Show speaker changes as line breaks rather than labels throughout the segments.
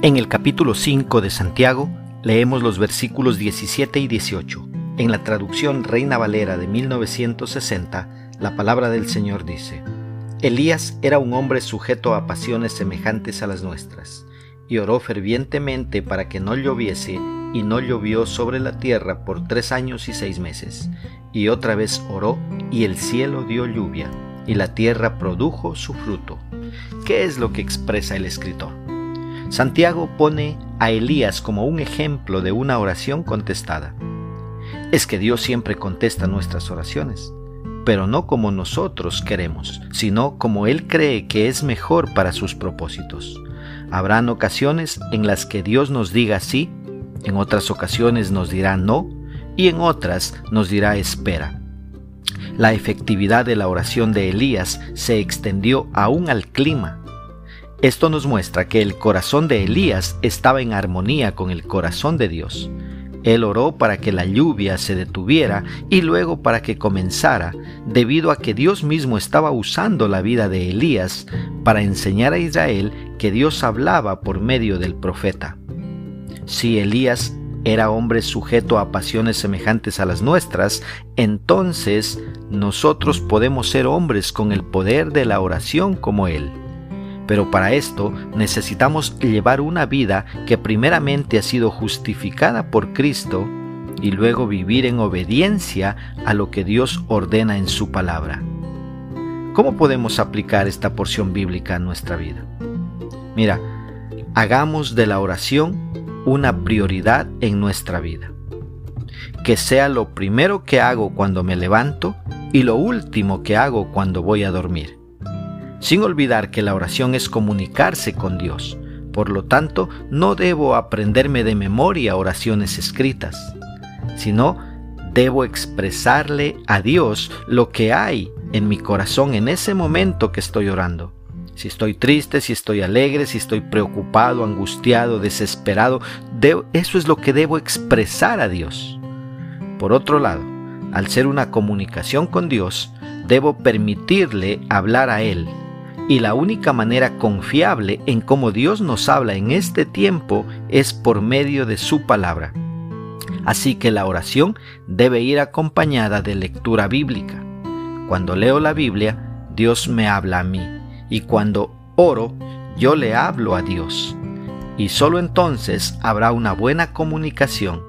En el capítulo 5 de Santiago leemos los versículos 17 y 18. En la traducción Reina Valera de 1960, la palabra del Señor dice, Elías era un hombre sujeto a pasiones semejantes a las nuestras, y oró fervientemente para que no lloviese, y no llovió sobre la tierra por tres años y seis meses. Y otra vez oró, y el cielo dio lluvia, y la tierra produjo su fruto. ¿Qué es lo que expresa el escritor? Santiago pone a Elías como un ejemplo de una oración contestada. Es que Dios siempre contesta nuestras oraciones, pero no como nosotros queremos, sino como Él cree que es mejor para sus propósitos. Habrán ocasiones en las que Dios nos diga sí, en otras ocasiones nos dirá no y en otras nos dirá espera. La efectividad de la oración de Elías se extendió aún al clima esto nos muestra que el corazón de Elías estaba en armonía con el corazón de Dios. Él oró para que la lluvia se detuviera y luego para que comenzara, debido a que Dios mismo estaba usando la vida de Elías para enseñar a Israel que Dios hablaba por medio del profeta. Si Elías era hombre sujeto a pasiones semejantes a las nuestras, entonces nosotros podemos ser hombres con el poder de la oración como él. Pero para esto necesitamos llevar una vida que primeramente ha sido justificada por Cristo y luego vivir en obediencia a lo que Dios ordena en su palabra. ¿Cómo podemos aplicar esta porción bíblica a nuestra vida? Mira, hagamos de la oración una prioridad en nuestra vida. Que sea lo primero que hago cuando me levanto y lo último que hago cuando voy a dormir sin olvidar que la oración es comunicarse con Dios. Por lo tanto, no debo aprenderme de memoria oraciones escritas, sino debo expresarle a Dios lo que hay en mi corazón en ese momento que estoy orando. Si estoy triste, si estoy alegre, si estoy preocupado, angustiado, desesperado, eso es lo que debo expresar a Dios. Por otro lado, al ser una comunicación con Dios, debo permitirle hablar a Él y la única manera confiable en cómo Dios nos habla en este tiempo es por medio de su palabra. Así que la oración debe ir acompañada de lectura bíblica. Cuando leo la Biblia, Dios me habla a mí. Y cuando oro, yo le hablo a Dios. Y solo entonces habrá una buena comunicación,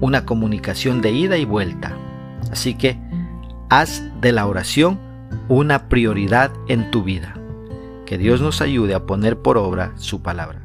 una comunicación de ida y vuelta. Así que haz de la oración una prioridad en tu vida. Que Dios nos ayude a poner por obra su palabra.